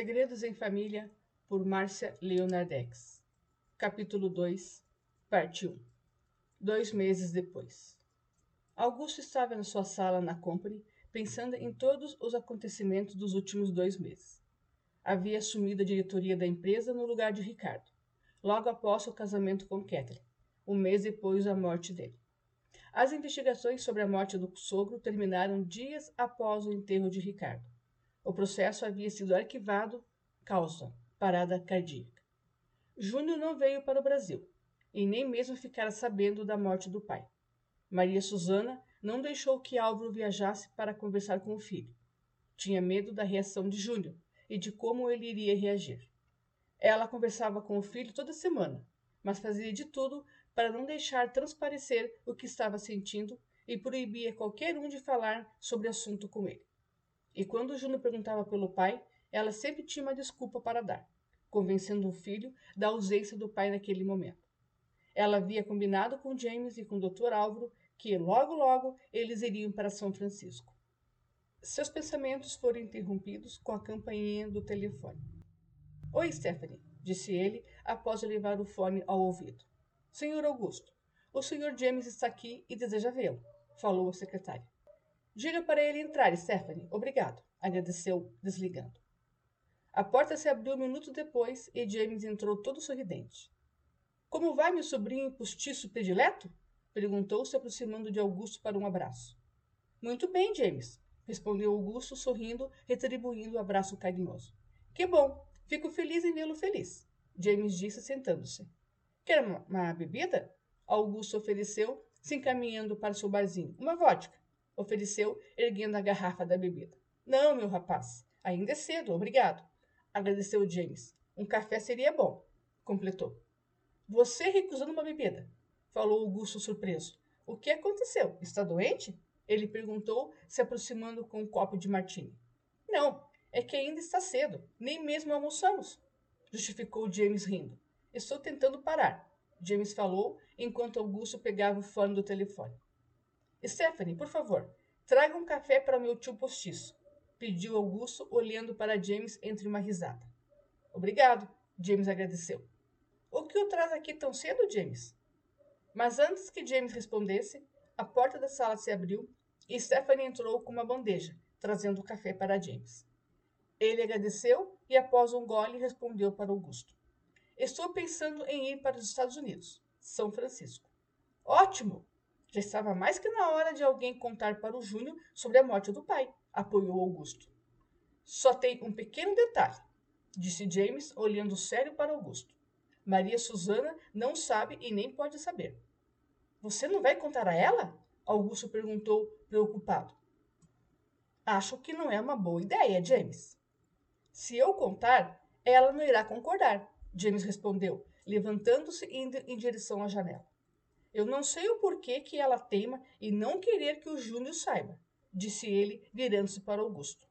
Segredos em Família, por Márcia Leonardex. Capítulo 2, Parte 1 Dois meses depois. Augusto estava na sua sala na Company, pensando em todos os acontecimentos dos últimos dois meses. Havia assumido a diretoria da empresa no lugar de Ricardo, logo após o casamento com Kathleen, um mês depois da morte dele. As investigações sobre a morte do sogro terminaram dias após o enterro de Ricardo. O processo havia sido arquivado, causa parada cardíaca. Júnior não veio para o Brasil e nem mesmo ficara sabendo da morte do pai. Maria Susana não deixou que Álvaro viajasse para conversar com o filho. Tinha medo da reação de Júnior e de como ele iria reagir. Ela conversava com o filho toda semana, mas fazia de tudo para não deixar transparecer o que estava sentindo e proibia qualquer um de falar sobre o assunto com ele. E quando Júnior perguntava pelo pai, ela sempre tinha uma desculpa para dar, convencendo o filho da ausência do pai naquele momento. Ela havia combinado com James e com o Dr. Álvaro que logo logo eles iriam para São Francisco. Seus pensamentos foram interrompidos com a campainha do telefone. Oi, Stephanie, disse ele após levar o fone ao ouvido. Senhor Augusto, o Sr. James está aqui e deseja vê-lo, falou a secretária. Diga para ele entrar, Stephanie. Obrigado, agradeceu, desligando. A porta se abriu um minuto depois e James entrou todo sorridente. Como vai, meu sobrinho postiço predileto? perguntou, se aproximando de Augusto para um abraço. Muito bem, James, respondeu Augusto, sorrindo, retribuindo o abraço carinhoso. Que bom, fico feliz em vê-lo feliz, James disse, sentando-se. Quer uma, uma bebida? Augusto ofereceu, se encaminhando para seu barzinho. Uma vodka ofereceu, erguendo a garrafa da bebida. Não, meu rapaz, ainda é cedo, obrigado. Agradeceu James. Um café seria bom, completou. Você recusando uma bebida, falou Augusto surpreso. O que aconteceu? Está doente? Ele perguntou, se aproximando com um copo de martini. Não, é que ainda está cedo, nem mesmo almoçamos, justificou James rindo. Estou tentando parar, James falou, enquanto Augusto pegava o fone do telefone. Stephanie, por favor, traga um café para meu tio postiço, pediu Augusto, olhando para James entre uma risada. Obrigado, James agradeceu. O que o traz aqui tão cedo, James? Mas antes que James respondesse, a porta da sala se abriu e Stephanie entrou com uma bandeja, trazendo o café para James. Ele agradeceu e, após um gole, respondeu para Augusto. Estou pensando em ir para os Estados Unidos, São Francisco. Ótimo! Já estava mais que na hora de alguém contar para o Júnior sobre a morte do pai, apoiou Augusto. Só tem um pequeno detalhe, disse James, olhando sério para Augusto. Maria Susana não sabe e nem pode saber. Você não vai contar a ela? Augusto perguntou, preocupado. Acho que não é uma boa ideia, James. Se eu contar, ela não irá concordar, James respondeu, levantando-se e indo em direção à janela. Eu não sei o porquê que ela teima em não querer que o Júnior saiba, disse ele, virando-se para Augusto.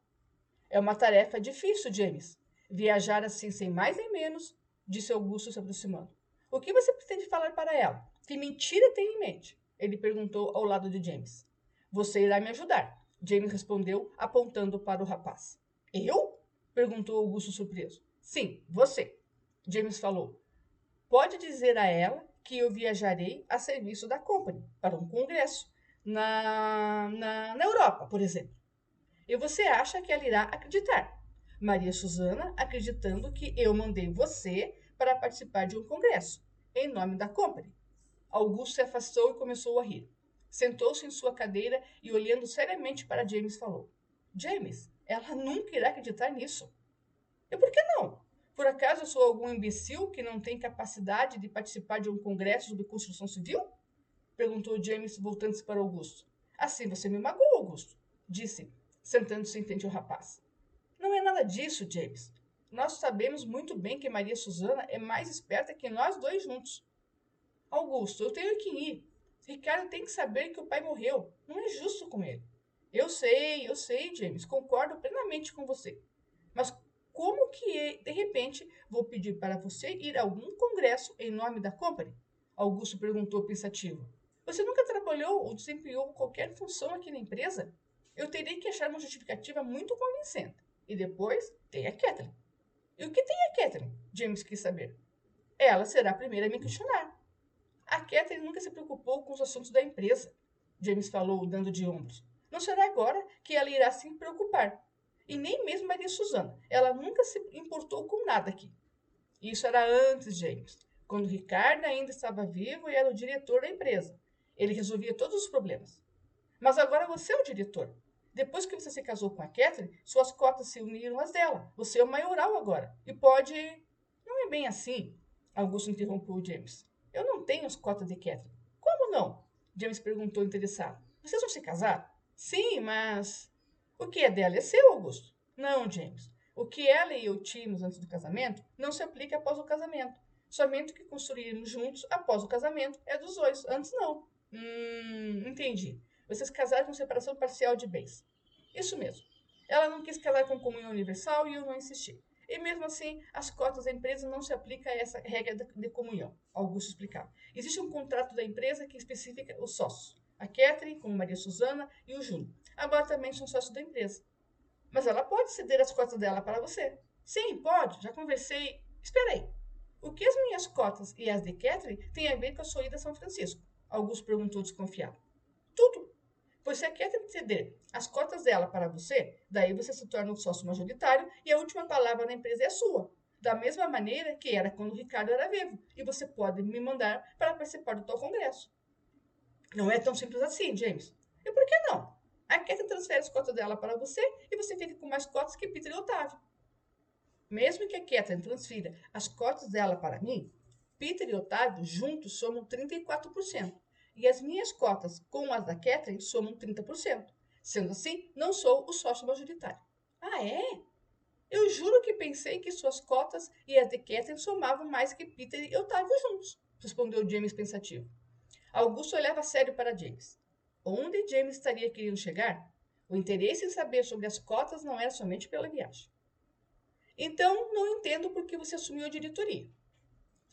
É uma tarefa difícil, James. Viajar assim sem mais nem menos, disse Augusto se aproximando. O que você pretende falar para ela? Que mentira tem em mente? Ele perguntou ao lado de James. Você irá me ajudar, James respondeu, apontando para o rapaz. Eu? perguntou Augusto surpreso. Sim, você. James falou. Pode dizer a ela que eu viajarei a serviço da Company para um congresso na, na, na Europa, por exemplo. E você acha que ela irá acreditar? Maria Susana acreditando que eu mandei você para participar de um congresso, em nome da Company. Augusto se afastou e começou a rir. Sentou-se em sua cadeira e, olhando seriamente para James, falou: James, ela nunca irá acreditar nisso. E por que não? Por acaso eu sou algum imbecil que não tem capacidade de participar de um congresso sobre construção civil? Perguntou James, voltando-se para Augusto. Assim você me magoou, Augusto, disse, sentando-se em frente ao rapaz. Não é nada disso, James. Nós sabemos muito bem que Maria Susana é mais esperta que nós dois juntos. Augusto, eu tenho que ir. Ricardo tem que saber que o pai morreu. Não é justo com ele. Eu sei, eu sei, James. Concordo plenamente com você. Mas como que, de repente, vou pedir para você ir a algum congresso em nome da Company? Augusto perguntou pensativo. Você nunca trabalhou ou desempenhou qualquer função aqui na empresa? Eu terei que achar uma justificativa muito convincente. E depois tem a Kathleen. E o que tem a Catherine? James quis saber. Ela será a primeira a me questionar. A Catherine nunca se preocupou com os assuntos da empresa, James falou, dando de ombros. Não será agora que ela irá se preocupar. E nem mesmo Maria Susana. Ela nunca se importou com nada aqui. Isso era antes, James, quando Ricardo ainda estava vivo e era o diretor da empresa. Ele resolvia todos os problemas. Mas agora você é o diretor. Depois que você se casou com a Catherine, suas cotas se uniram às dela. Você é o maioral agora. E pode. Não é bem assim, Augusto interrompeu James. Eu não tenho as cotas de Catherine. Como não? James perguntou interessado. Vocês vão se casar? Sim, mas. O que é dela é seu, Augusto? Não, James. O que ela e eu tínhamos antes do casamento não se aplica após o casamento. Somente o que construímos juntos após o casamento é dos dois. Antes não. Hum, entendi. Vocês casaram com separação parcial de bens. Isso mesmo. Ela não quis casar com comunhão universal e eu não insisti. E mesmo assim, as cotas da empresa não se aplicam a essa regra de comunhão. Augusto explicava. Existe um contrato da empresa que especifica os sócios. A Catherine, como Maria Suzana e o Júnior. Agora também são sócios da empresa. Mas ela pode ceder as cotas dela para você. Sim, pode. Já conversei. Espera aí. O que as minhas cotas e as de Catherine têm a ver com a sua ida a São Francisco? Augusto perguntou desconfiado. Tudo. Pois se a Catherine ceder as cotas dela para você, daí você se torna um sócio majoritário e a última palavra na empresa é sua. Da mesma maneira que era quando o Ricardo era vivo. E você pode me mandar para participar do tal congresso. Não é tão simples assim, James. E por que não? A Catherine transfere as cotas dela para você e você fica com mais cotas que Peter e Otávio. Mesmo que a Catherine transfira as cotas dela para mim, Peter e Otávio juntos somam 34%. E as minhas cotas com as da Catherine somam 30%. Sendo assim, não sou o sócio majoritário. Ah, é? Eu juro que pensei que suas cotas e as de Catherine somavam mais que Peter e Otávio juntos, respondeu James pensativo. Augusto olhava sério para James. Onde James estaria querendo chegar? O interesse em saber sobre as cotas não era somente pela viagem. Então, não entendo por que você assumiu a diretoria.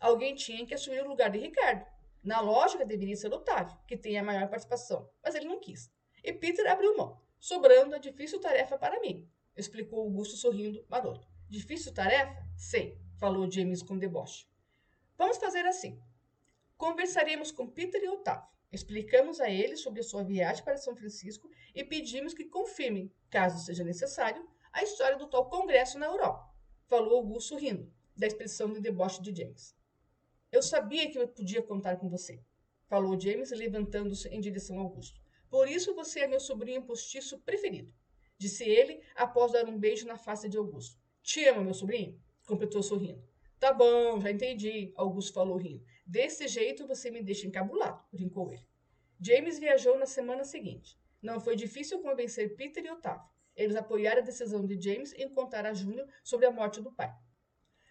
Alguém tinha que assumir o lugar de Ricardo. Na lógica, deveria ser Otávio, que tem a maior participação, mas ele não quis. E Peter abriu mão, sobrando a difícil tarefa para mim, explicou Augusto sorrindo maroto. Difícil tarefa? Sei, falou James com deboche. Vamos fazer assim. Conversaremos com Peter e Otávio. Explicamos a eles sobre a sua viagem para São Francisco e pedimos que confirmem, caso seja necessário, a história do tal congresso na Europa. Falou Augusto rindo, da expressão de deboche de James. Eu sabia que eu podia contar com você, falou James, levantando-se em direção a Augusto. Por isso você é meu sobrinho postiço preferido, disse ele após dar um beijo na face de Augusto. Te amo, meu sobrinho, completou sorrindo. Tá bom, já entendi, Augusto falou rindo. Desse jeito você me deixa encabulado, brincou ele. James viajou na semana seguinte. Não foi difícil convencer Peter e Otávio. Eles apoiaram a decisão de James em contar a Júnior sobre a morte do pai.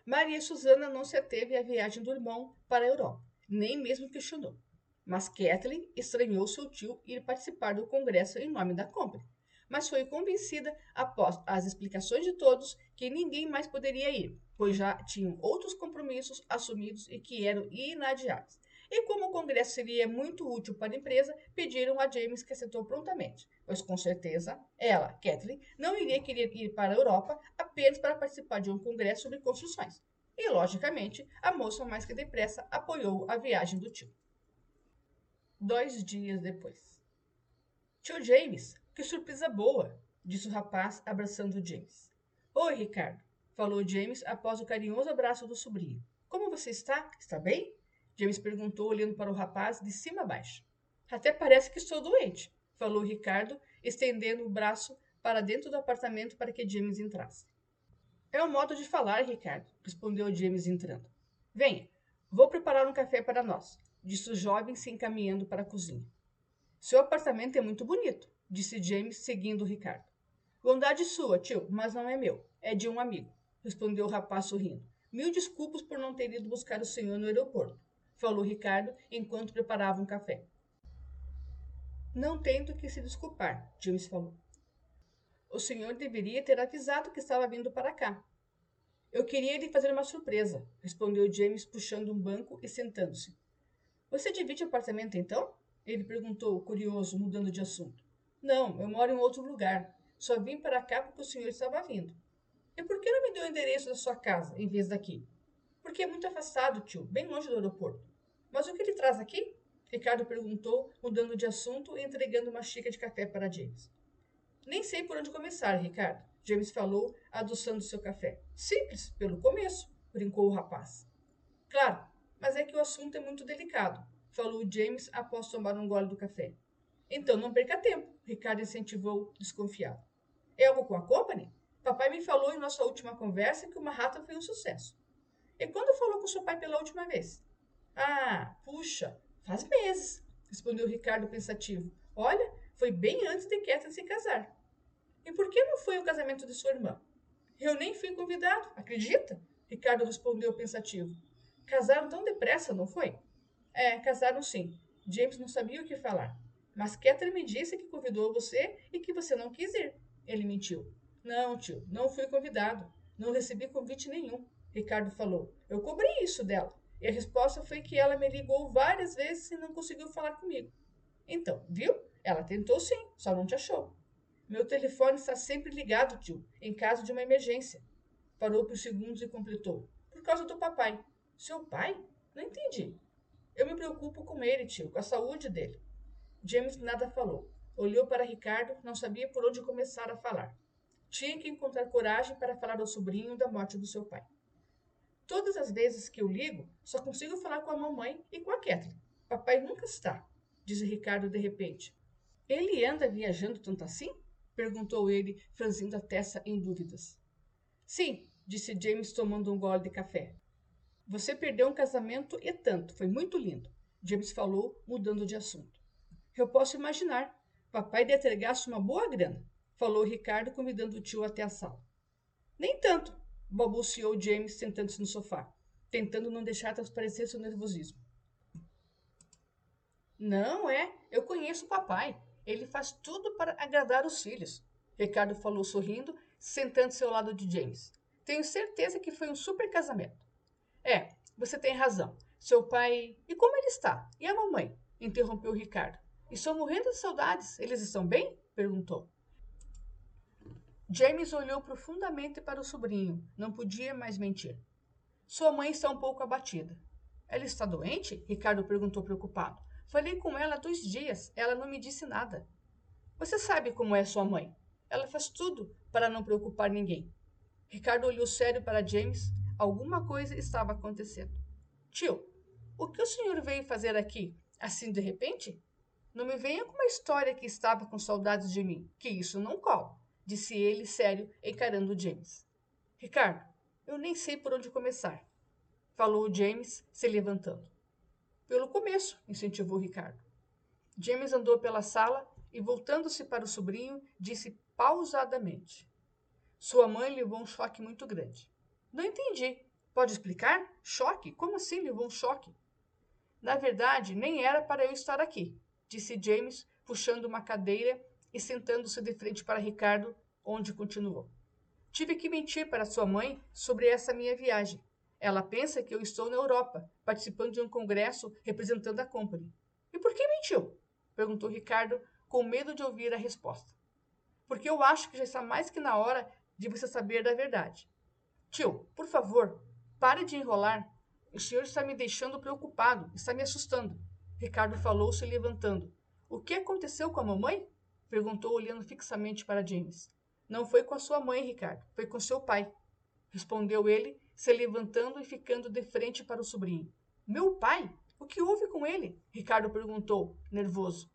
Maria Susana não se ateve à viagem do irmão para a Europa, nem mesmo questionou. Mas Kathleen estranhou seu tio ir participar do congresso em nome da Company. Mas foi convencida, após as explicações de todos, que ninguém mais poderia ir, pois já tinham outros compromissos assumidos e que eram inadiáveis. E como o congresso seria muito útil para a empresa, pediram a James que aceitou prontamente, pois com certeza ela, Kathleen, não iria querer ir para a Europa apenas para participar de um congresso sobre construções. E, logicamente, a moça mais que depressa apoiou a viagem do tio. Dois dias depois. Tio James, que surpresa boa, disse o rapaz, abraçando James. Oi, Ricardo, falou James após o carinhoso abraço do sobrinho. Como você está? Está bem? James perguntou, olhando para o rapaz de cima a baixo. Até parece que estou doente, falou Ricardo, estendendo o braço para dentro do apartamento para que James entrasse. É o modo de falar, Ricardo, respondeu James entrando. Venha, vou preparar um café para nós, disse o jovem se encaminhando para a cozinha. Seu apartamento é muito bonito, disse James, seguindo Ricardo. Bondade sua, tio, mas não é meu, é de um amigo respondeu o rapaz sorrindo. Mil desculpas por não ter ido buscar o senhor no aeroporto, falou Ricardo enquanto preparava um café. Não tento que se desculpar, James falou. O senhor deveria ter avisado que estava vindo para cá. Eu queria lhe fazer uma surpresa, respondeu James, puxando um banco e sentando-se. Você divide apartamento então? Ele perguntou, curioso, mudando de assunto. Não, eu moro em outro lugar. Só vim para cá porque o senhor estava vindo. E por que não me deu o endereço da sua casa em vez daqui? Porque é muito afastado, tio, bem longe do aeroporto. Mas o que ele traz aqui? Ricardo perguntou, mudando de assunto e entregando uma xícara de café para James. Nem sei por onde começar, Ricardo, James falou, adoçando seu café. Simples, pelo começo, brincou o rapaz. Claro, mas é que o assunto é muito delicado, falou James após tomar um gole do café. Então não perca tempo, Ricardo incentivou, desconfiado. É algo com a Company? Papai me falou em nossa última conversa que o Manhattan foi um sucesso. E quando falou com seu pai pela última vez? Ah, puxa, faz meses, respondeu Ricardo pensativo. Olha, foi bem antes de Catherine se casar. E por que não foi o casamento de sua irmã? Eu nem fui convidado, acredita? Ricardo respondeu pensativo. Casaram tão depressa, não foi? É, casaram sim. James não sabia o que falar. Mas Catherine me disse que convidou você e que você não quis ir. Ele mentiu. Não, tio, não fui convidado. Não recebi convite nenhum. Ricardo falou. Eu cobri isso dela. E a resposta foi que ela me ligou várias vezes e não conseguiu falar comigo. Então, viu? Ela tentou sim, só não te achou. Meu telefone está sempre ligado, tio, em caso de uma emergência. Parou por segundos e completou. Por causa do papai. Seu pai? Não entendi. Eu me preocupo com ele, tio, com a saúde dele. James nada falou. Olhou para Ricardo, não sabia por onde começar a falar. Tinha que encontrar coragem para falar ao sobrinho da morte do seu pai. Todas as vezes que eu ligo, só consigo falar com a mamãe e com a Kathleen. Papai nunca está, disse Ricardo de repente. Ele anda viajando tanto assim? perguntou ele, franzindo a testa em dúvidas. Sim, disse James tomando um gole de café. Você perdeu um casamento e tanto, foi muito lindo, James falou, mudando de assunto. Eu posso imaginar. Papai deve ter uma boa grana, falou Ricardo, convidando o tio até a sala. Nem tanto, balbuciou James sentando-se no sofá, tentando não deixar transparecer seu nervosismo. Não é, eu conheço o papai. Ele faz tudo para agradar os filhos. Ricardo falou sorrindo, sentando-se ao lado de James. Tenho certeza que foi um super casamento. É, você tem razão. Seu pai. E como ele está? E a mamãe? interrompeu Ricardo. Estou morrendo de saudades. Eles estão bem? perguntou. James olhou profundamente para o sobrinho. Não podia mais mentir. Sua mãe está um pouco abatida. Ela está doente? Ricardo perguntou preocupado. Falei com ela há dois dias. Ela não me disse nada. Você sabe como é sua mãe. Ela faz tudo para não preocupar ninguém. Ricardo olhou sério para James. Alguma coisa estava acontecendo. Tio, o que o senhor veio fazer aqui, assim de repente? Não me venha com uma história que estava com saudades de mim, que isso não cola disse ele, sério, encarando James. Ricardo, eu nem sei por onde começar, falou James, se levantando. Pelo começo, incentivou Ricardo. James andou pela sala e, voltando-se para o sobrinho, disse pausadamente: Sua mãe levou um choque muito grande. Não entendi. Pode explicar? Choque? Como assim levou um choque? Na verdade, nem era para eu estar aqui, disse James, puxando uma cadeira e sentando-se de frente para Ricardo, onde continuou. Tive que mentir para sua mãe sobre essa minha viagem. Ela pensa que eu estou na Europa, participando de um congresso representando a Company. E por que mentiu? perguntou Ricardo, com medo de ouvir a resposta. Porque eu acho que já está mais que na hora de você saber da verdade. Tio, por favor, pare de enrolar. O senhor está me deixando preocupado, está me assustando. Ricardo falou, se levantando. O que aconteceu com a mamãe? Perguntou, olhando fixamente para James. Não foi com a sua mãe, Ricardo. Foi com seu pai. Respondeu ele, se levantando e ficando de frente para o sobrinho. Meu pai? O que houve com ele? Ricardo perguntou, nervoso.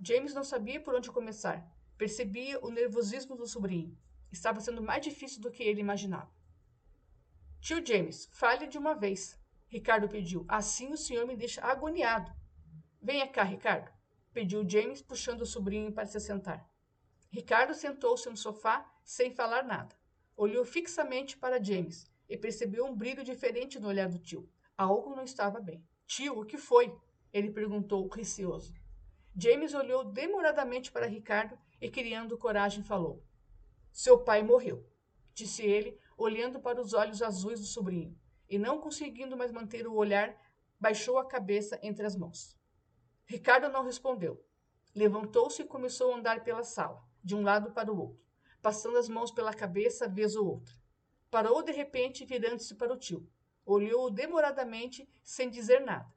James não sabia por onde começar. Percebia o nervosismo do sobrinho. Estava sendo mais difícil do que ele imaginava. Tio James, fale de uma vez. Ricardo pediu. Assim o senhor me deixa agoniado. Venha cá, Ricardo pediu James, puxando o sobrinho para se sentar. Ricardo sentou-se no sofá sem falar nada. Olhou fixamente para James e percebeu um brilho diferente no olhar do tio. Algo não estava bem. Tio, o que foi? Ele perguntou, receoso. James olhou demoradamente para Ricardo e, criando coragem, falou: Seu pai morreu, disse ele, olhando para os olhos azuis do sobrinho, e, não conseguindo mais manter o olhar, baixou a cabeça entre as mãos. Ricardo não respondeu. Levantou-se e começou a andar pela sala, de um lado para o outro, passando as mãos pela cabeça vez ou outra. Parou de repente, virando-se para o tio. Olhou-o demoradamente, sem dizer nada.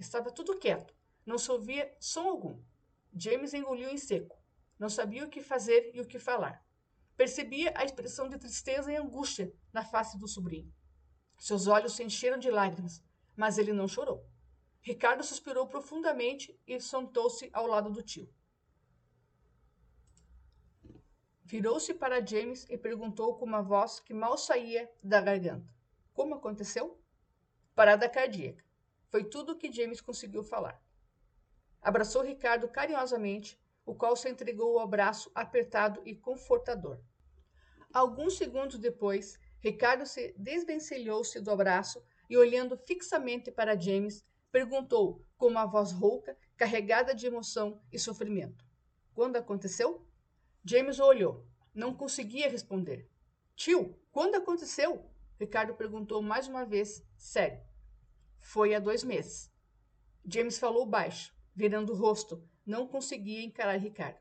Estava tudo quieto. Não se ouvia som algum. James engoliu em seco. Não sabia o que fazer e o que falar. Percebia a expressão de tristeza e angústia na face do sobrinho. Seus olhos se encheram de lágrimas, mas ele não chorou. Ricardo suspirou profundamente e sentou-se ao lado do tio. Virou-se para James e perguntou com uma voz que mal saía da garganta: Como aconteceu? Parada cardíaca. Foi tudo o que James conseguiu falar. Abraçou Ricardo carinhosamente, o qual se entregou ao abraço apertado e confortador. Alguns segundos depois, Ricardo se desvencilhou-se do abraço e, olhando fixamente para James, perguntou com uma voz rouca, carregada de emoção e sofrimento: Quando aconteceu? James o olhou. Não conseguia responder. Tio, quando aconteceu? Ricardo perguntou mais uma vez, sério. Foi há dois meses. James falou baixo, virando o rosto. Não conseguia encarar Ricardo.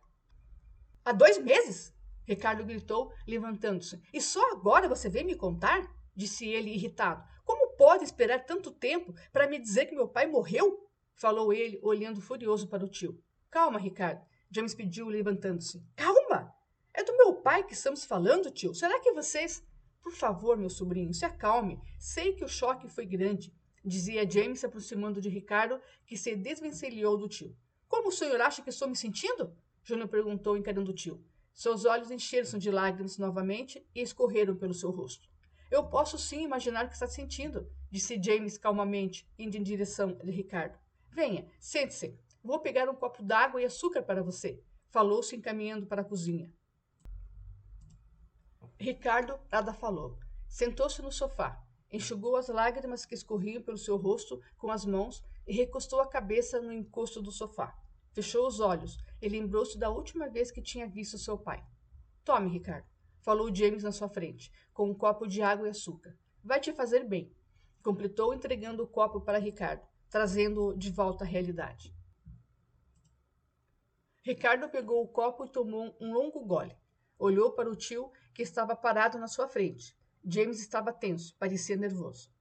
Há dois meses? Ricardo gritou, levantando-se. E só agora você vem me contar? Disse ele, irritado. Como pode esperar tanto tempo para me dizer que meu pai morreu? Falou ele, olhando furioso para o tio. Calma, Ricardo. James pediu, levantando-se. Calma! É do meu pai que estamos falando, tio. Será que vocês. Por favor, meu sobrinho, se acalme. Sei que o choque foi grande, dizia James, se aproximando de Ricardo, que se desvencilhou do tio. Como o senhor acha que estou me sentindo? Júnior perguntou, encarando o tio. Seus olhos encheram-se de lágrimas novamente e escorreram pelo seu rosto. Eu posso sim imaginar o que está sentindo, disse James calmamente, indo em direção de Ricardo. Venha, sente-se. Vou pegar um copo d'água e açúcar para você, falou-se encaminhando para a cozinha. Ricardo nada falou. Sentou-se no sofá, enxugou as lágrimas que escorriam pelo seu rosto com as mãos e recostou a cabeça no encosto do sofá. Fechou os olhos e lembrou-se da última vez que tinha visto seu pai. Tome, Ricardo, falou James na sua frente, com um copo de água e açúcar. Vai te fazer bem, completou entregando o copo para Ricardo, trazendo-o de volta à realidade. Ricardo pegou o copo e tomou um longo gole. Olhou para o tio, que estava parado na sua frente. James estava tenso, parecia nervoso.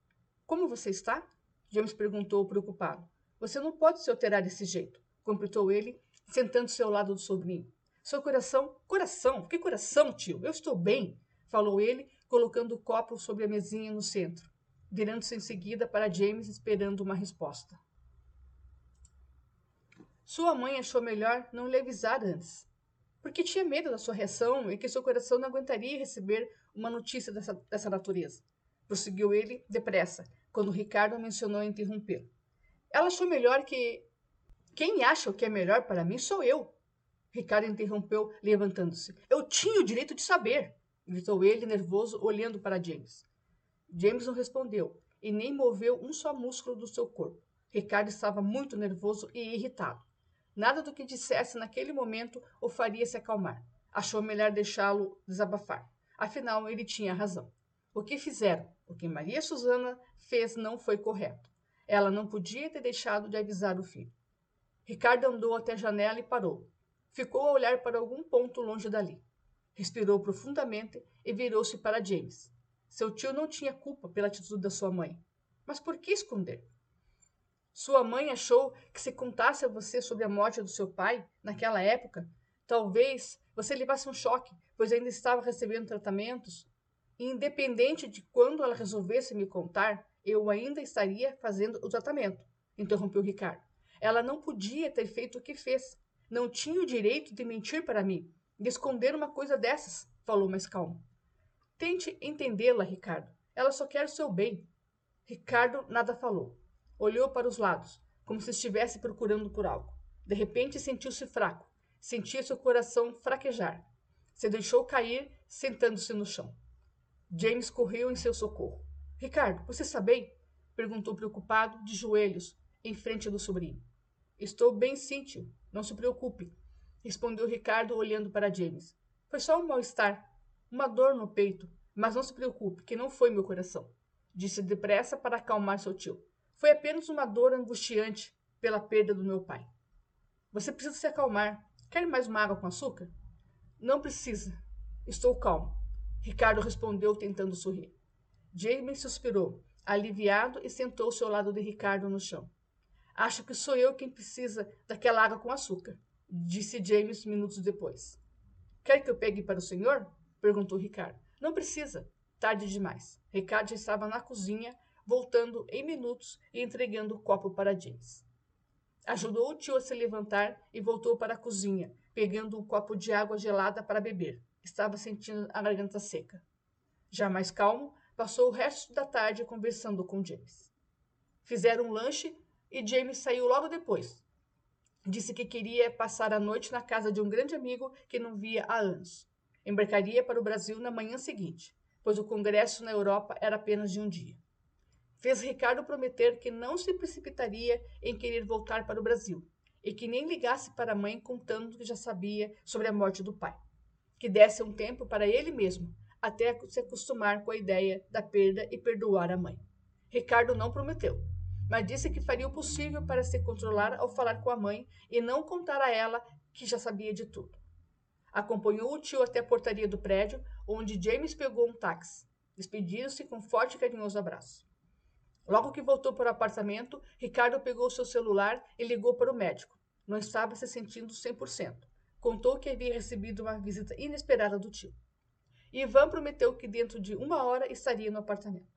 Como você está? James perguntou, preocupado. Você não pode se alterar desse jeito, completou ele, sentando-se ao lado do sobrinho. Seu coração. Coração? Que coração, tio? Eu estou bem, falou ele, colocando o copo sobre a mesinha no centro, virando-se em seguida para James, esperando uma resposta. Sua mãe achou melhor não lhe avisar antes, porque tinha medo da sua reação e que seu coração não aguentaria receber uma notícia dessa, dessa natureza. Prosseguiu ele depressa, quando Ricardo mencionou interrompê-lo. Ela achou melhor que. Quem acha o que é melhor para mim sou eu. Ricardo interrompeu, levantando-se. Eu tinha o direito de saber, gritou ele, nervoso, olhando para James. James não respondeu e nem moveu um só músculo do seu corpo. Ricardo estava muito nervoso e irritado. Nada do que dissesse naquele momento o faria se acalmar. Achou melhor deixá-lo desabafar. Afinal, ele tinha razão. O que fizeram, o que Maria Susana fez não foi correto. Ela não podia ter deixado de avisar o filho. Ricardo andou até a janela e parou. Ficou a olhar para algum ponto longe dali. Respirou profundamente e virou-se para James. Seu tio não tinha culpa pela atitude da sua mãe. Mas por que esconder? Sua mãe achou que se contasse a você sobre a morte do seu pai, naquela época, talvez você levasse um choque, pois ainda estava recebendo tratamentos. E independente de quando ela resolvesse me contar, eu ainda estaria fazendo o tratamento, interrompeu Ricardo. Ela não podia ter feito o que fez. Não tinha o direito de mentir para mim, de esconder uma coisa dessas, falou mais calmo. Tente entendê-la, Ricardo. Ela só quer o seu bem. Ricardo nada falou. Olhou para os lados, como se estivesse procurando por algo. De repente sentiu-se fraco. Sentia seu coração fraquejar. Se deixou cair, sentando-se no chão. James correu em seu socorro. Ricardo, você está bem? perguntou preocupado, de joelhos, em frente do sobrinho. Estou bem, sim, tio. Não se preocupe, respondeu Ricardo, olhando para James. Foi só um mal-estar, uma dor no peito, mas não se preocupe, que não foi meu coração, disse depressa para acalmar seu tio. Foi apenas uma dor angustiante pela perda do meu pai. Você precisa se acalmar. Quer mais uma água com açúcar? Não precisa. Estou calmo. Ricardo respondeu, tentando sorrir. James suspirou, aliviado, e sentou-se ao lado de Ricardo no chão. Acho que sou eu quem precisa daquela água com açúcar, disse James minutos depois. Quer que eu pegue para o senhor? perguntou Ricardo. Não precisa. Tarde demais. Ricardo estava na cozinha, voltando em minutos e entregando o copo para James. Ajudou o tio a se levantar e voltou para a cozinha, pegando um copo de água gelada para beber. Estava sentindo a garganta seca. Já mais calmo, passou o resto da tarde conversando com James. Fizeram um lanche e James saiu logo depois. Disse que queria passar a noite na casa de um grande amigo que não via há anos. Embarcaria para o Brasil na manhã seguinte, pois o congresso na Europa era apenas de um dia fez Ricardo prometer que não se precipitaria em querer voltar para o Brasil e que nem ligasse para a mãe contando que já sabia sobre a morte do pai. Que desse um tempo para ele mesmo, até se acostumar com a ideia da perda e perdoar a mãe. Ricardo não prometeu, mas disse que faria o possível para se controlar ao falar com a mãe e não contar a ela que já sabia de tudo. Acompanhou o tio até a portaria do prédio, onde James pegou um táxi. Despediram-se com forte e carinhoso abraço. Logo que voltou para o apartamento, Ricardo pegou seu celular e ligou para o médico. Não estava se sentindo 100%. Contou que havia recebido uma visita inesperada do tio. Ivan prometeu que dentro de uma hora estaria no apartamento.